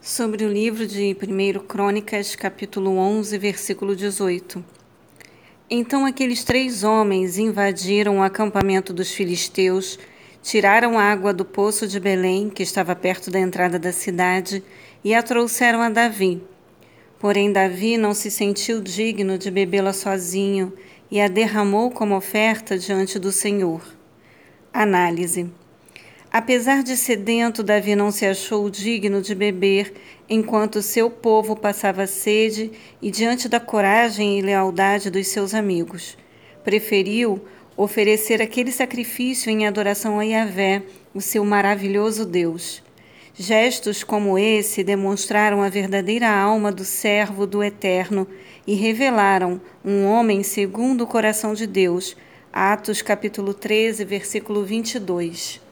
sobre o livro de 1 Crônicas, capítulo 11, versículo 18. Então aqueles três homens invadiram o acampamento dos filisteus, tiraram água do poço de Belém, que estava perto da entrada da cidade, e a trouxeram a Davi. Porém, Davi não se sentiu digno de bebê-la sozinho e a derramou como oferta diante do Senhor. Análise. Apesar de sedento, Davi não se achou digno de beber enquanto seu povo passava sede e diante da coragem e lealdade dos seus amigos. Preferiu oferecer aquele sacrifício em adoração a Yahvé, o seu maravilhoso Deus. Gestos como esse demonstraram a verdadeira alma do servo do Eterno e revelaram um homem segundo o coração de Deus. Atos capítulo 13, versículo 22.